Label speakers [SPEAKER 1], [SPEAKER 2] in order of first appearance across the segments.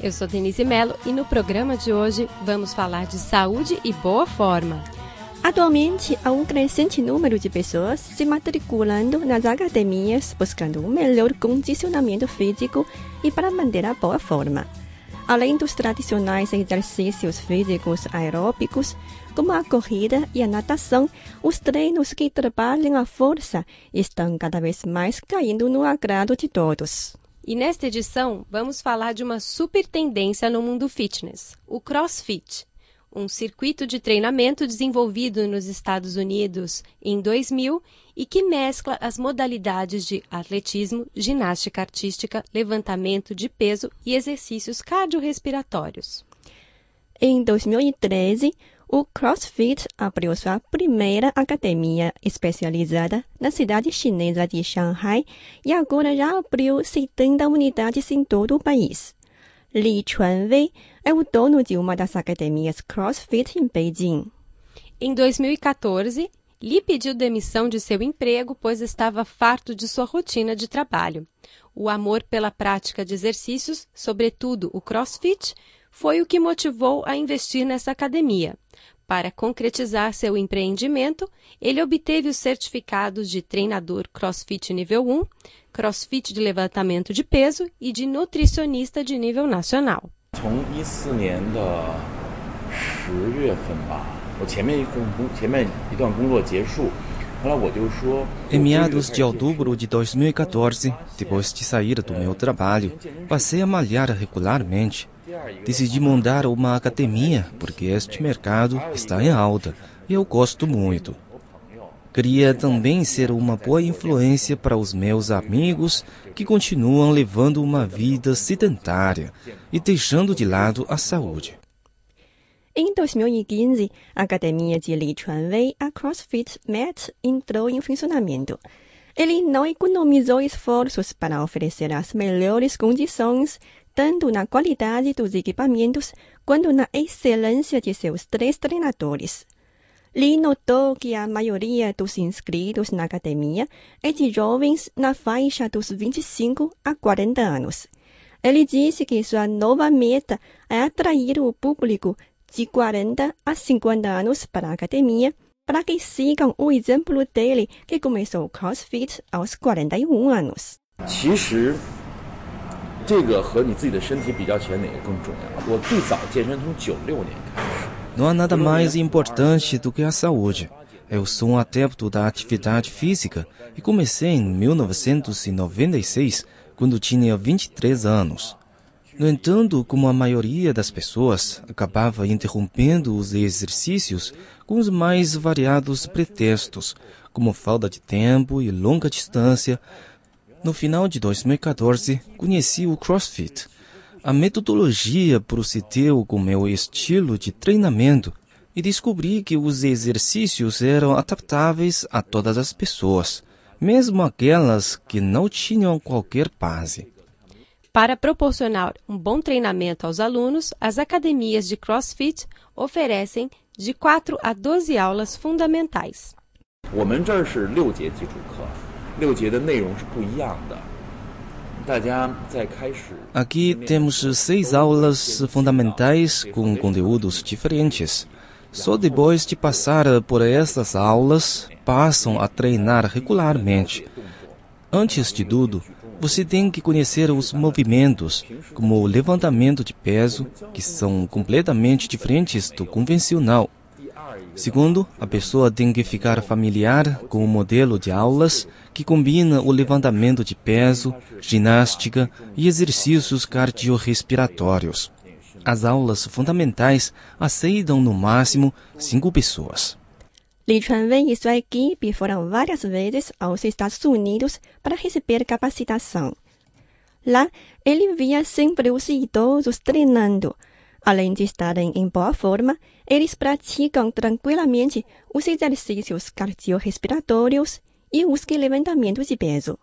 [SPEAKER 1] Eu sou Denise Mello e no programa de hoje vamos falar de saúde e boa forma.
[SPEAKER 2] Atualmente, há um crescente número de pessoas se matriculando nas academias buscando um melhor condicionamento físico e para manter a boa forma. Além dos tradicionais exercícios físicos aeróbicos, como a corrida e a natação, os treinos que trabalham a força estão cada vez mais caindo no agrado de todos.
[SPEAKER 1] E nesta edição vamos falar de uma super tendência no mundo fitness, o CrossFit, um circuito de treinamento desenvolvido nos Estados Unidos em 2000 e que mescla as modalidades de atletismo, ginástica artística, levantamento de peso e exercícios cardiorrespiratórios.
[SPEAKER 2] Em 2013, o CrossFit abriu sua primeira academia especializada na cidade chinesa de Shanghai e agora já abriu 70 unidades em todo o país. Li Chuanwei é o dono de uma das academias CrossFit em Beijing.
[SPEAKER 1] Em 2014, Li pediu demissão de seu emprego pois estava farto de sua rotina de trabalho. O amor pela prática de exercícios, sobretudo o CrossFit, foi o que motivou a investir nessa academia. Para concretizar seu empreendimento, ele obteve os certificados de treinador CrossFit nível 1, CrossFit de levantamento de peso e de nutricionista de nível nacional.
[SPEAKER 3] 从一四年的十月份吧，我前面一份工前面一段工作结束，后来我就说，
[SPEAKER 4] Em meados de outubro de 2014, depois de sair do meu trabalho, passei a malhar regularmente. Decidi montar uma academia porque este mercado está em alta e eu gosto muito. Queria também ser uma boa influência para os meus amigos que continuam levando uma vida sedentária e deixando de lado a saúde.
[SPEAKER 2] Em 2015, a academia de Li Chuanwei, a CrossFit Mat, entrou em funcionamento. Ele não economizou esforços para oferecer as melhores condições, tanto na qualidade dos equipamentos quanto na excelência de seus três treinadores. Li notou que a maioria dos inscritos na academia é de jovens na faixa dos 25 a 40 anos. Ele disse que sua nova meta é atrair o público de 40 a 50 anos para a academia, para que sigam o exemplo dele, que começou o CrossFit aos 41 anos.
[SPEAKER 3] 其实这个和你自己的身体比较起来，哪个更重要？我最早健身从九六年开始，
[SPEAKER 4] Não há nada mais importante do que a saúde. Eu sou um adepto da atividade física e comecei em 1996, quando tinha 23 anos. No entanto, como a maioria das pessoas, acabava interrompendo os exercícios com os mais variados pretextos, como falta de tempo e longa distância. no final de 2014, conheci o CrossFit. A metodologia procedeu com meu estilo de treinamento e descobri que os exercícios eram adaptáveis a todas as pessoas, mesmo aquelas que não tinham qualquer base.
[SPEAKER 1] Para proporcionar um bom treinamento aos alunos, as academias de CrossFit oferecem de 4 a 12 aulas fundamentais.
[SPEAKER 4] Aqui temos seis aulas fundamentais com conteúdos diferentes. Só depois de passar por essas aulas, passam a treinar regularmente. Antes de tudo, você tem que conhecer os movimentos, como o levantamento de peso, que são completamente diferentes do convencional. Segundo, a pessoa tem que ficar familiar com o modelo de aulas que combina o levantamento de peso, ginástica e exercícios cardiorrespiratórios. As aulas fundamentais aceitam no máximo cinco pessoas.
[SPEAKER 2] Li Chuanwei e sua equipe foram várias vezes aos Estados Unidos para receber capacitação. Lá, ele via sempre os idosos treinando. Além de estarem em boa forma, eles praticam tranquilamente os exercícios cardiorrespiratórios e os levantamentos de peso.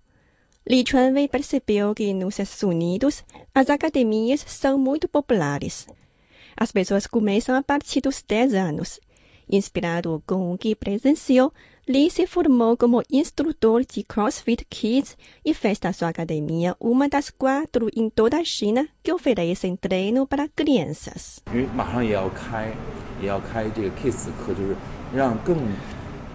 [SPEAKER 2] Li Chuanwei percebeu que nos Estados Unidos as academias são muito populares. As pessoas começam a partir dos 10 anos. Inspirado com o que presenciou, Lee se formou como instrutor de CrossFit Kids e fez da sua academia uma das quatro em toda a China que oferecem treino para crianças.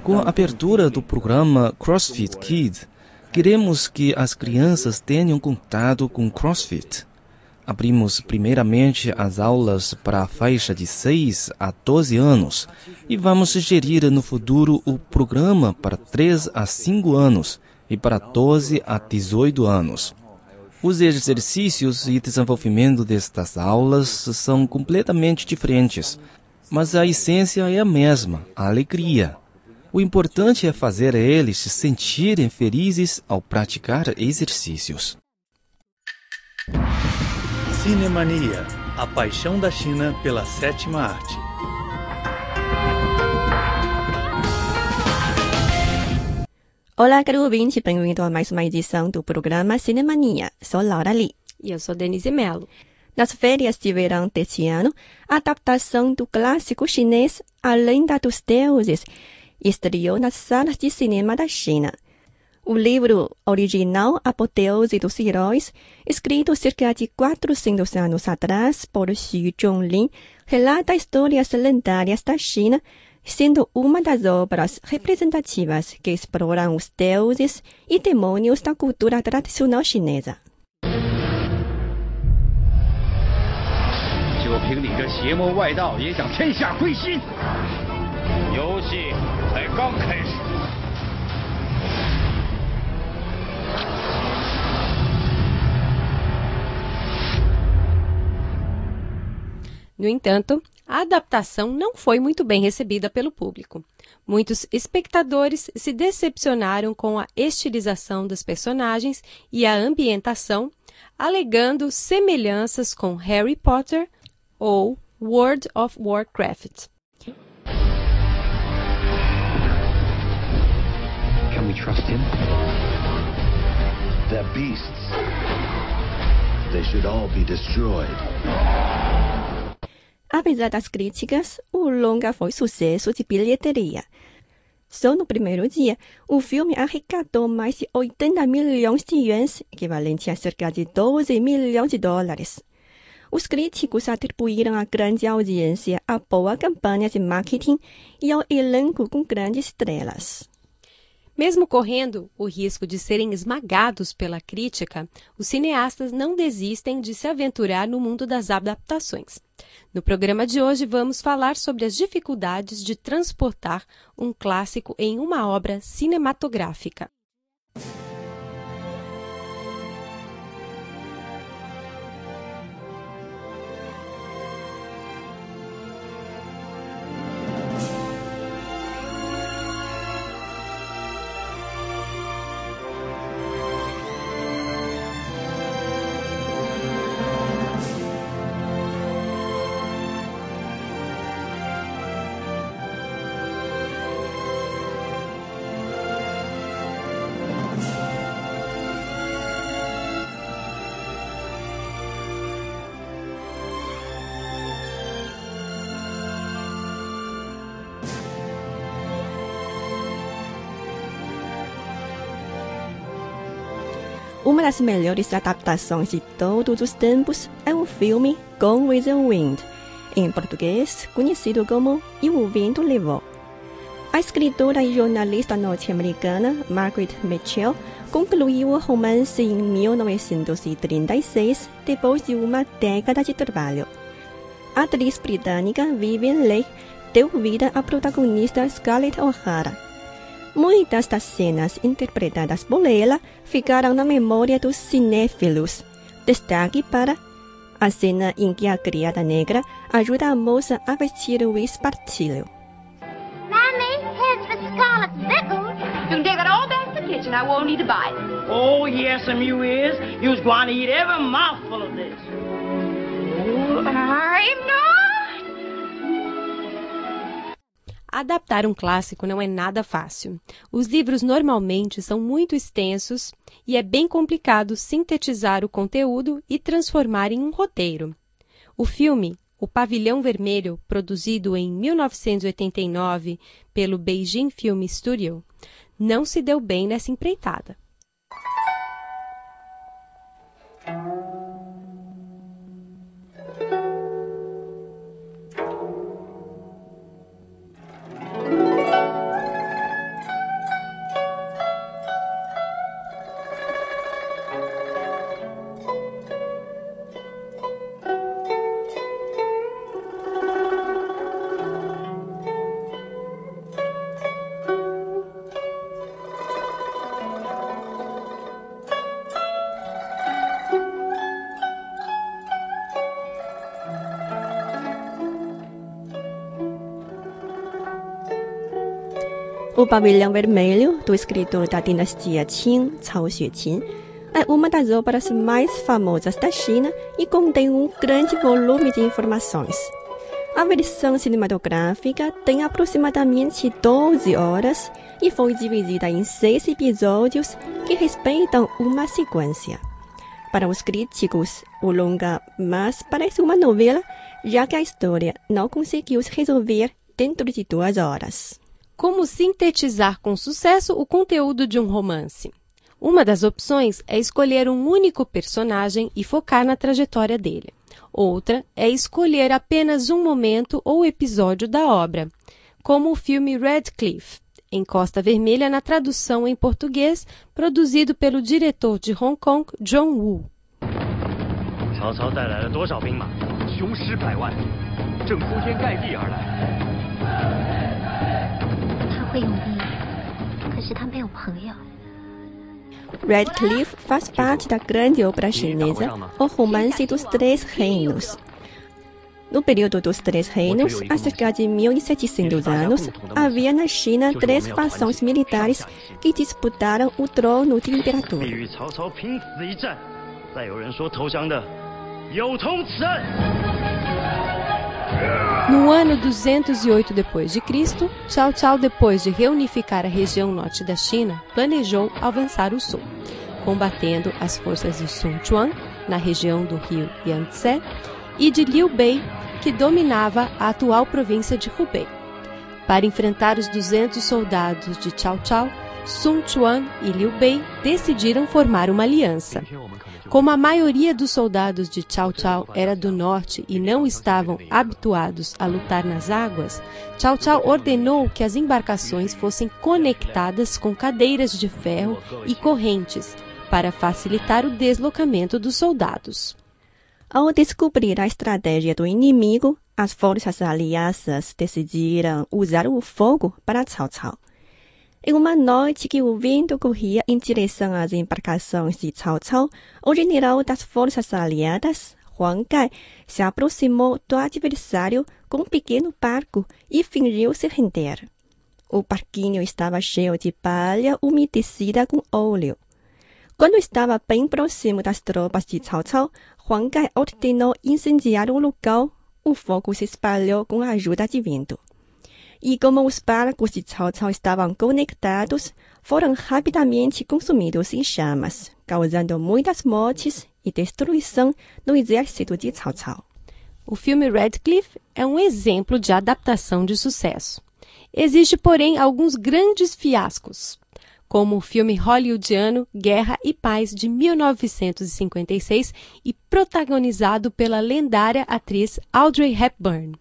[SPEAKER 4] Com a abertura do programa CrossFit Kids, queremos que as crianças tenham contato com CrossFit. Abrimos primeiramente as aulas para a faixa de 6 a 12 anos e vamos gerir no futuro o programa para 3 a 5 anos e para 12 a 18 anos. Os exercícios e desenvolvimento destas aulas são completamente diferentes, mas a essência é a mesma, a alegria. O importante é fazer eles se sentirem felizes ao praticar exercícios.
[SPEAKER 5] Cinemania, a paixão da China pela sétima arte.
[SPEAKER 2] Olá, caro ouvinte, bem-vindo a mais uma edição do programa Cinemania. Sou Laura Lee.
[SPEAKER 1] E eu sou Denise Mello.
[SPEAKER 2] Nas férias de verão deste ano, a adaptação do clássico chinês A Lenda dos Deuses estreou nas salas de cinema da China. O livro original Apoteose dos Heróis, escrito cerca de 400 anos atrás por Xu Zhonglin, relata histórias lendárias da China, sendo uma das obras representativas que exploram os deuses e demônios da cultura tradicional chinesa.
[SPEAKER 6] 凭你这邪魔外道，也想天下归心？游戏才刚开始。
[SPEAKER 1] No entanto, a adaptação não foi muito bem recebida pelo público. Muitos espectadores se decepcionaram com a estilização dos personagens e a ambientação, alegando semelhanças com Harry Potter ou World of Warcraft.
[SPEAKER 6] Can we trust him? They're beasts. They should all be destroyed.
[SPEAKER 2] Apesar das críticas, o longa foi sucesso de bilheteria. Só no primeiro dia, o filme arrecadou mais de 80 milhões de yuans, equivalente a cerca de 12 milhões de dólares. Os críticos atribuíram a grande audiência à boa campanha de marketing e ao elenco com grandes estrelas.
[SPEAKER 1] Mesmo correndo o risco de serem esmagados pela crítica, os cineastas não desistem de se aventurar no mundo das adaptações. No programa de hoje, vamos falar sobre as dificuldades de transportar um clássico em uma obra cinematográfica.
[SPEAKER 2] Uma das melhores adaptações de todos os tempos é o filme Gone with the Wind, em português conhecido como E o Vento Levou. A escritora e jornalista norte-americana Margaret Mitchell concluiu o romance em 1936, depois de uma década de trabalho. A atriz britânica Vivian Leigh deu vida à protagonista Scarlett O'Hara Muitas das cenas interpretadas por ela ficaram na memória dos cinéfilos. Destaque para a cena em que a criada negra ajuda a moça a vestir o espartilho.
[SPEAKER 7] Mammy, here's for Scarlet's victuals. You can take it all back to the kitchen. I won't need to buy it.
[SPEAKER 8] Oh, yes, and you is. You's going to eat every mouthful of this.
[SPEAKER 7] I'm not.
[SPEAKER 1] Adaptar um clássico não é nada fácil. Os livros normalmente são muito extensos e é bem complicado sintetizar o conteúdo e transformar em um roteiro. O filme O Pavilhão Vermelho, produzido em 1989 pelo Beijing Film Studio, não se deu bem nessa empreitada.
[SPEAKER 2] O Pavilhão Vermelho, do escritor da dinastia Qing, Cao Xueqin, é uma das obras mais famosas da China e contém um grande volume de informações. A versão cinematográfica tem aproximadamente 12 horas e foi dividida em seis episódios que respeitam uma sequência. Para os críticos, o longa mais parece uma novela, já que a história não conseguiu se resolver dentro de duas horas.
[SPEAKER 1] Como sintetizar com sucesso o conteúdo de um romance? Uma das opções é escolher um único personagem e focar na trajetória dele. Outra é escolher apenas um momento ou episódio da obra, como o filme Redcliffe, em Costa Vermelha na tradução em português, produzido pelo diretor de Hong Kong, John Woo.
[SPEAKER 6] 曹操带来了多少兵马？雄师百万，正铺天盖地而来。
[SPEAKER 8] 他会用兵，可是他没有朋友。
[SPEAKER 2] Redcliffe faz parte da grande obra chinesa O Romance dos Três Reinos. No período dos Três Reinos, há cerca de 1700 anos, havia na China três fações militares que disputaram o trono de imperador.
[SPEAKER 1] No ano 208 d.C., Cao Cao, depois de reunificar a região norte da China, planejou avançar o sul, combatendo as forças de Sun Quan, na região do rio Yangtze, e de Liu Bei, que dominava a atual província de Hubei. Para enfrentar os 200 soldados de Cao Cao, Sun Quan e Liu Bei decidiram formar uma aliança. Como a maioria dos soldados de Cao Cao era do norte e não estavam habituados a lutar nas águas, Cao Cao ordenou que as embarcações fossem conectadas com cadeiras de ferro e correntes para facilitar o deslocamento dos soldados.
[SPEAKER 2] Ao descobrir a estratégia do inimigo, as forças aliadas decidiram usar o fogo para Cao Cao. Em uma noite que o vento corria em direção às embarcações de Cao Cao, o general das forças aliadas, Huang Gai, se aproximou do adversário com um pequeno barco e fingiu se render. O barquinho estava cheio de palha umedecida com óleo. Quando estava bem próximo das tropas de Cao Cao, Huang Gai ordenou incendiar o local. O fogo se espalhou com a ajuda de vento. E como os barcos de Cao Cao estavam conectados, foram rapidamente consumidos em chamas, causando muitas mortes e destruição no exército de Cao Cao.
[SPEAKER 1] O filme Redcliffe é um exemplo de adaptação de sucesso. Existe, porém, alguns grandes fiascos, como o filme hollywoodiano Guerra e Paz de 1956 e protagonizado pela lendária atriz Audrey Hepburn.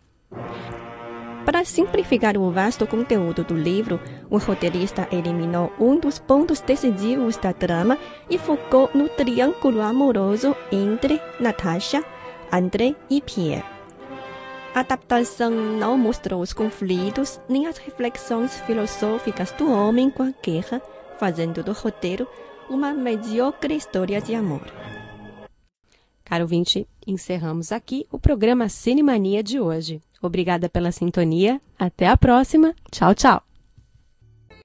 [SPEAKER 2] Para simplificar o vasto conteúdo do livro, o roteirista eliminou um dos pontos decisivos da trama e focou no triângulo amoroso entre Natasha, André e Pierre. A adaptação não mostrou os conflitos nem as reflexões filosóficas do homem com a guerra, fazendo do roteiro uma mediocre história de amor.
[SPEAKER 1] Caro ouvinte, encerramos aqui o programa Cinemania de hoje. Obrigada pela sintonia. Até a próxima. Tchau, tchau.